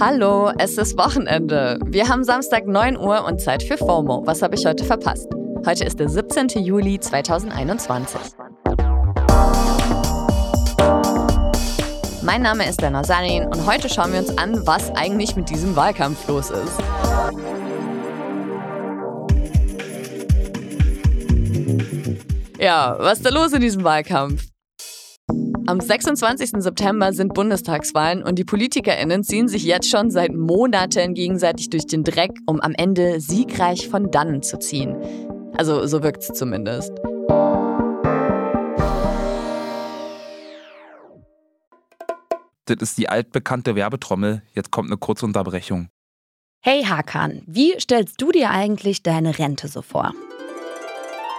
Hallo, es ist Wochenende. Wir haben Samstag 9 Uhr und Zeit für FOMO. Was habe ich heute verpasst? Heute ist der 17. Juli 2021. Mein Name ist Lena Sanin und heute schauen wir uns an, was eigentlich mit diesem Wahlkampf los ist. Ja, was ist da los in diesem Wahlkampf? Am 26. September sind Bundestagswahlen und die PolitikerInnen ziehen sich jetzt schon seit Monaten gegenseitig durch den Dreck, um am Ende siegreich von dannen zu ziehen. Also so wirkt es zumindest. Das ist die altbekannte Werbetrommel. Jetzt kommt eine kurze Unterbrechung. Hey Hakan, wie stellst du dir eigentlich deine Rente so vor?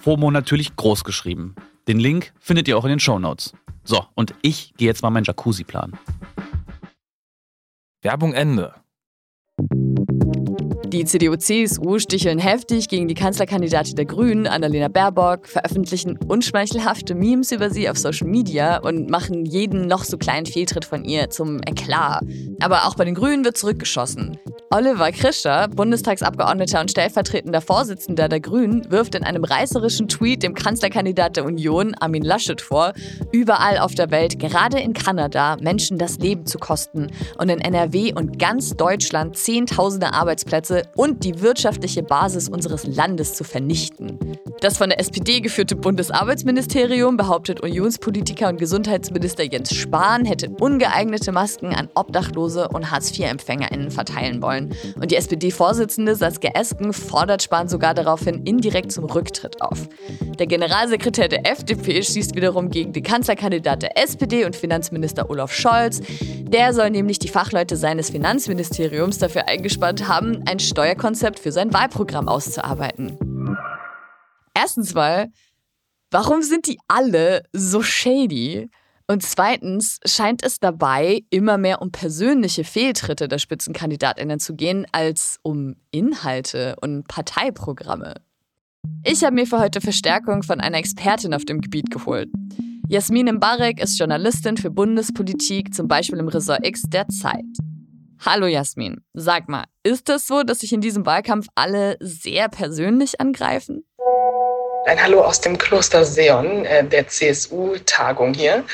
FOMO natürlich groß geschrieben. Den Link findet ihr auch in den Shownotes. So, und ich gehe jetzt mal meinen Jacuzzi planen. Werbung Ende. Die CDU-CSU sticheln heftig gegen die Kanzlerkandidatin der Grünen, Annalena Baerbock, veröffentlichen unschmeichelhafte Memes über sie auf Social Media und machen jeden noch so kleinen Fehltritt von ihr zum Eklat. Aber auch bei den Grünen wird zurückgeschossen. Oliver Krischer, Bundestagsabgeordneter und stellvertretender Vorsitzender der Grünen, wirft in einem reißerischen Tweet dem Kanzlerkandidat der Union, Armin Laschet, vor, überall auf der Welt, gerade in Kanada, Menschen das Leben zu kosten und in NRW und ganz Deutschland Zehntausende Arbeitsplätze und die wirtschaftliche Basis unseres Landes zu vernichten. Das von der SPD geführte Bundesarbeitsministerium behauptet Unionspolitiker und Gesundheitsminister Jens Spahn hätte ungeeignete Masken an Obdachlose und Hartz-IV-EmpfängerInnen verteilen wollen. Und die SPD-Vorsitzende Saskia Esken fordert Spahn sogar daraufhin indirekt zum Rücktritt auf. Der Generalsekretär der FDP schießt wiederum gegen den Kanzlerkandidat der SPD und Finanzminister Olaf Scholz. Der soll nämlich die Fachleute seines Finanzministeriums dafür eingespannt haben, ein Steuerkonzept für sein Wahlprogramm auszuarbeiten. Erstens mal, warum sind die alle so shady? Und zweitens scheint es dabei immer mehr um persönliche Fehltritte der Spitzenkandidatinnen zu gehen, als um Inhalte und Parteiprogramme. Ich habe mir für heute Verstärkung von einer Expertin auf dem Gebiet geholt. Jasmin Mbarek ist Journalistin für Bundespolitik, zum Beispiel im Ressort X der Zeit. Hallo Jasmin, sag mal, ist das so, dass sich in diesem Wahlkampf alle sehr persönlich angreifen? Ein Hallo aus dem Kloster Seon, äh, der CSU-Tagung hier.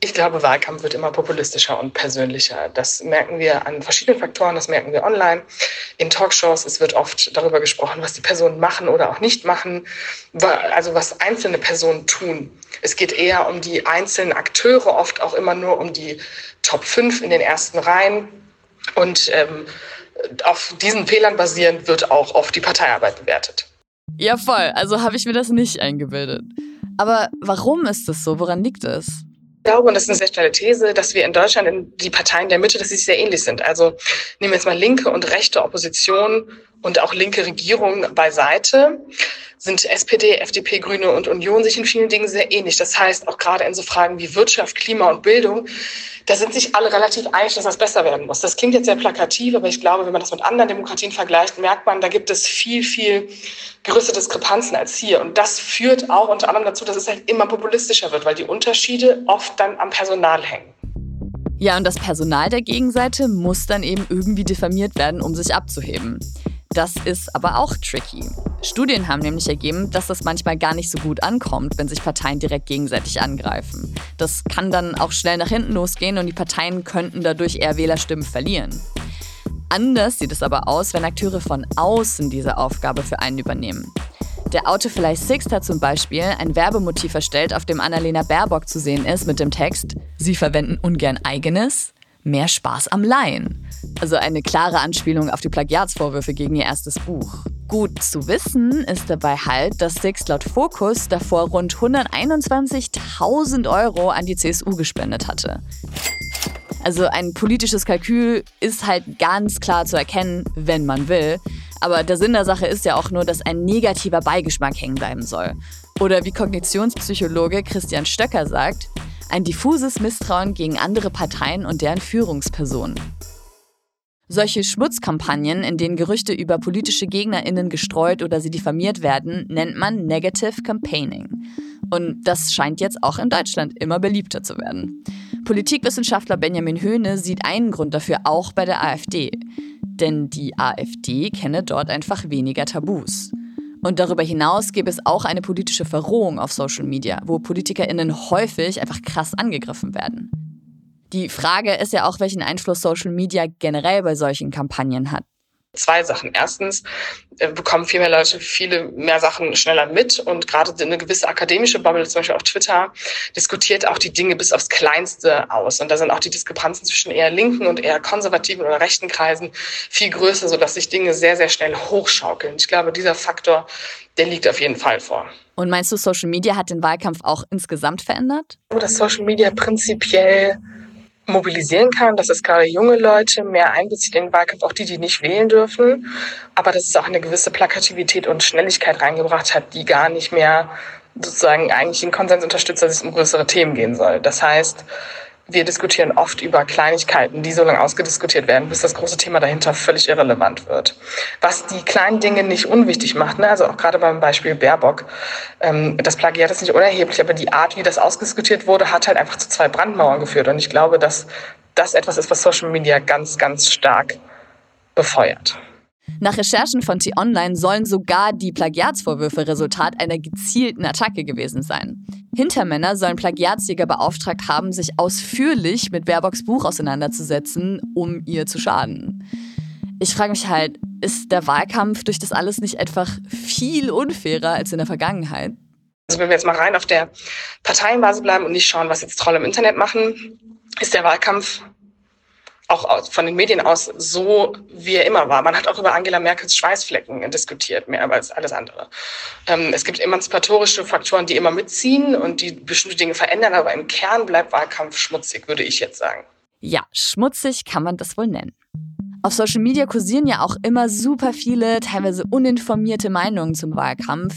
Ich glaube, Wahlkampf wird immer populistischer und persönlicher. Das merken wir an verschiedenen Faktoren, das merken wir online, in Talkshows. Es wird oft darüber gesprochen, was die Personen machen oder auch nicht machen, also was einzelne Personen tun. Es geht eher um die einzelnen Akteure, oft auch immer nur um die Top 5 in den ersten Reihen. Und ähm, auf diesen Fehlern basierend wird auch oft die Parteiarbeit bewertet. Ja, voll. Also habe ich mir das nicht eingebildet. Aber warum ist das so? Woran liegt es? Ich glaube, und das ist eine sehr steile These, dass wir in Deutschland in die Parteien der Mitte, dass sie sehr ähnlich sind. Also nehmen wir jetzt mal linke und rechte Opposition und auch linke Regierung beiseite, sind SPD, FDP, Grüne und Union sich in vielen Dingen sehr ähnlich. Das heißt, auch gerade in so Fragen wie Wirtschaft, Klima und Bildung, da sind sich alle relativ einig, dass das besser werden muss. Das klingt jetzt sehr plakativ, aber ich glaube, wenn man das mit anderen Demokratien vergleicht, merkt man, da gibt es viel, viel größere Diskrepanzen als hier. Und das führt auch unter anderem dazu, dass es halt immer populistischer wird, weil die Unterschiede oft dann am Personal hängen. Ja, und das Personal der Gegenseite muss dann eben irgendwie diffamiert werden, um sich abzuheben. Das ist aber auch tricky. Studien haben nämlich ergeben, dass das manchmal gar nicht so gut ankommt, wenn sich Parteien direkt gegenseitig angreifen. Das kann dann auch schnell nach hinten losgehen und die Parteien könnten dadurch eher Wählerstimmen verlieren. Anders sieht es aber aus, wenn Akteure von außen diese Aufgabe für einen übernehmen. Der Autofly Sixt hat zum Beispiel ein Werbemotiv erstellt, auf dem Annalena Baerbock zu sehen ist mit dem Text Sie verwenden ungern eigenes, mehr Spaß am Laien. Also eine klare Anspielung auf die Plagiatsvorwürfe gegen ihr erstes Buch. Gut zu wissen ist dabei halt, dass Sixt laut Focus davor rund 121.000 Euro an die CSU gespendet hatte. Also ein politisches Kalkül ist halt ganz klar zu erkennen, wenn man will. Aber der Sinn der Sache ist ja auch nur, dass ein negativer Beigeschmack hängen bleiben soll. Oder wie Kognitionspsychologe Christian Stöcker sagt, ein diffuses Misstrauen gegen andere Parteien und deren Führungspersonen. Solche Schmutzkampagnen, in denen Gerüchte über politische GegnerInnen gestreut oder sie diffamiert werden, nennt man Negative Campaigning. Und das scheint jetzt auch in Deutschland immer beliebter zu werden. Politikwissenschaftler Benjamin Höhne sieht einen Grund dafür auch bei der AfD. Denn die AfD kenne dort einfach weniger Tabus. Und darüber hinaus gäbe es auch eine politische Verrohung auf Social Media, wo PolitikerInnen häufig einfach krass angegriffen werden. Die Frage ist ja auch, welchen Einfluss Social Media generell bei solchen Kampagnen hat. Zwei Sachen. Erstens äh, bekommen viel mehr Leute viele mehr Sachen schneller mit und gerade eine gewisse akademische Bubble, zum Beispiel auf Twitter, diskutiert auch die Dinge bis aufs Kleinste aus. Und da sind auch die Diskrepanzen zwischen eher linken und eher konservativen oder rechten Kreisen viel größer, sodass sich Dinge sehr, sehr schnell hochschaukeln. Ich glaube, dieser Faktor, der liegt auf jeden Fall vor. Und meinst du, Social Media hat den Wahlkampf auch insgesamt verändert? Dass Social Media prinzipiell mobilisieren kann, dass es gerade junge Leute mehr einbezieht in den Wahlkampf, auch die, die nicht wählen dürfen, aber dass es auch eine gewisse Plakativität und Schnelligkeit reingebracht hat, die gar nicht mehr sozusagen eigentlich ein Konsens unterstützt, dass es um größere Themen gehen soll. Das heißt, wir diskutieren oft über Kleinigkeiten, die so lange ausgediskutiert werden, bis das große Thema dahinter völlig irrelevant wird. Was die kleinen Dinge nicht unwichtig macht, ne? also auch gerade beim Beispiel Baerbock, ähm, das Plagiat ist nicht unerheblich, aber die Art, wie das ausdiskutiert wurde, hat halt einfach zu zwei Brandmauern geführt. Und ich glaube, dass das etwas ist, was Social Media ganz, ganz stark befeuert. Nach Recherchen von T-Online sollen sogar die Plagiatsvorwürfe Resultat einer gezielten Attacke gewesen sein. Hintermänner sollen Plagiatsjäger beauftragt haben, sich ausführlich mit Baerbocks Buch auseinanderzusetzen, um ihr zu schaden. Ich frage mich halt, ist der Wahlkampf durch das alles nicht einfach viel unfairer als in der Vergangenheit? Also wenn wir jetzt mal rein auf der Parteienbasis bleiben und nicht schauen, was jetzt Trolle im Internet machen, ist der Wahlkampf auch von den Medien aus so, wie er immer war. Man hat auch über Angela Merkels Schweißflecken diskutiert, mehr als alles andere. Ähm, es gibt emanzipatorische Faktoren, die immer mitziehen und die bestimmte Dinge verändern, aber im Kern bleibt Wahlkampf schmutzig, würde ich jetzt sagen. Ja, schmutzig kann man das wohl nennen. Auf Social Media kursieren ja auch immer super viele, teilweise uninformierte Meinungen zum Wahlkampf,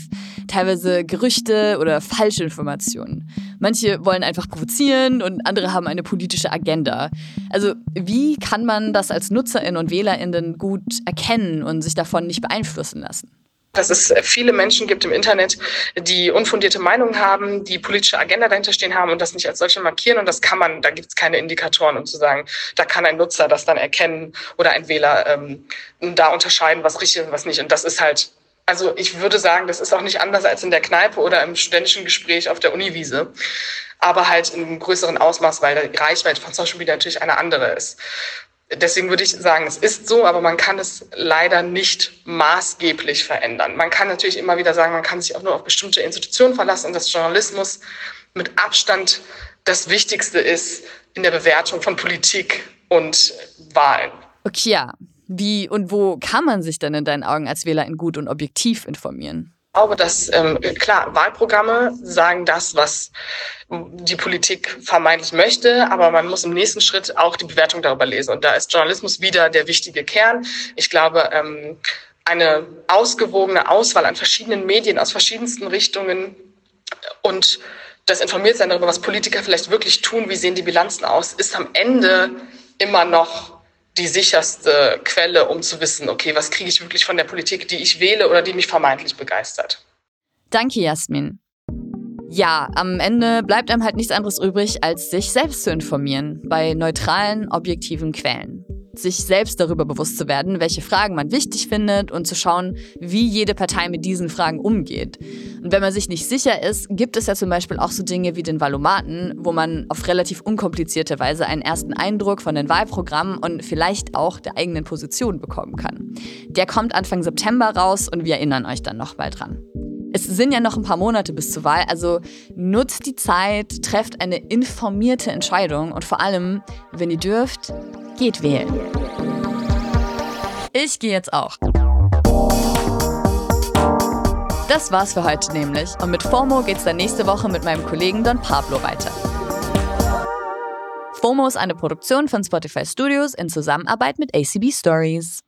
teilweise Gerüchte oder falsche Informationen. Manche wollen einfach provozieren und andere haben eine politische Agenda. Also wie kann man das als Nutzerin und Wählerinnen gut erkennen und sich davon nicht beeinflussen lassen? Dass es viele Menschen gibt im Internet, die unfundierte Meinungen haben, die politische Agenda dahinter stehen haben und das nicht als solche markieren. Und das kann man, da gibt es keine Indikatoren, um zu sagen, da kann ein Nutzer das dann erkennen oder ein Wähler ähm, da unterscheiden, was richtig und was nicht. Und das ist halt, also ich würde sagen, das ist auch nicht anders als in der Kneipe oder im studentischen Gespräch auf der Uniwiese aber halt in einem größeren Ausmaß, weil die Reichweite von Social Media natürlich eine andere ist. Deswegen würde ich sagen, es ist so, aber man kann es leider nicht maßgeblich verändern. Man kann natürlich immer wieder sagen, man kann sich auch nur auf bestimmte Institutionen verlassen und dass Journalismus mit Abstand das Wichtigste ist in der Bewertung von Politik und Wahlen. Okay, ja. Wie und wo kann man sich denn in deinen Augen als Wählerin gut und objektiv informieren? Ich glaube, dass ähm, klar, Wahlprogramme sagen das, was die Politik vermeintlich möchte, aber man muss im nächsten Schritt auch die Bewertung darüber lesen. Und da ist Journalismus wieder der wichtige Kern. Ich glaube, ähm, eine ausgewogene Auswahl an verschiedenen Medien aus verschiedensten Richtungen und das Informiertsein darüber, was Politiker vielleicht wirklich tun, wie sehen die Bilanzen aus, ist am Ende immer noch die sicherste Quelle, um zu wissen, okay, was kriege ich wirklich von der Politik, die ich wähle oder die mich vermeintlich begeistert. Danke, Jasmin. Ja, am Ende bleibt einem halt nichts anderes übrig, als sich selbst zu informieren bei neutralen, objektiven Quellen sich selbst darüber bewusst zu werden, welche Fragen man wichtig findet und zu schauen, wie jede Partei mit diesen Fragen umgeht. Und wenn man sich nicht sicher ist, gibt es ja zum Beispiel auch so Dinge wie den Valomaten, wo man auf relativ unkomplizierte Weise einen ersten Eindruck von den Wahlprogrammen und vielleicht auch der eigenen Position bekommen kann. Der kommt Anfang September raus und wir erinnern euch dann nochmal dran. Es sind ja noch ein paar Monate bis zur Wahl, also nutzt die Zeit, trefft eine informierte Entscheidung und vor allem, wenn ihr dürft, geht wählen. Ich gehe jetzt auch. Das war's für heute nämlich. Und mit FOMO geht's dann nächste Woche mit meinem Kollegen Don Pablo weiter. FOMO ist eine Produktion von Spotify Studios in Zusammenarbeit mit ACB Stories.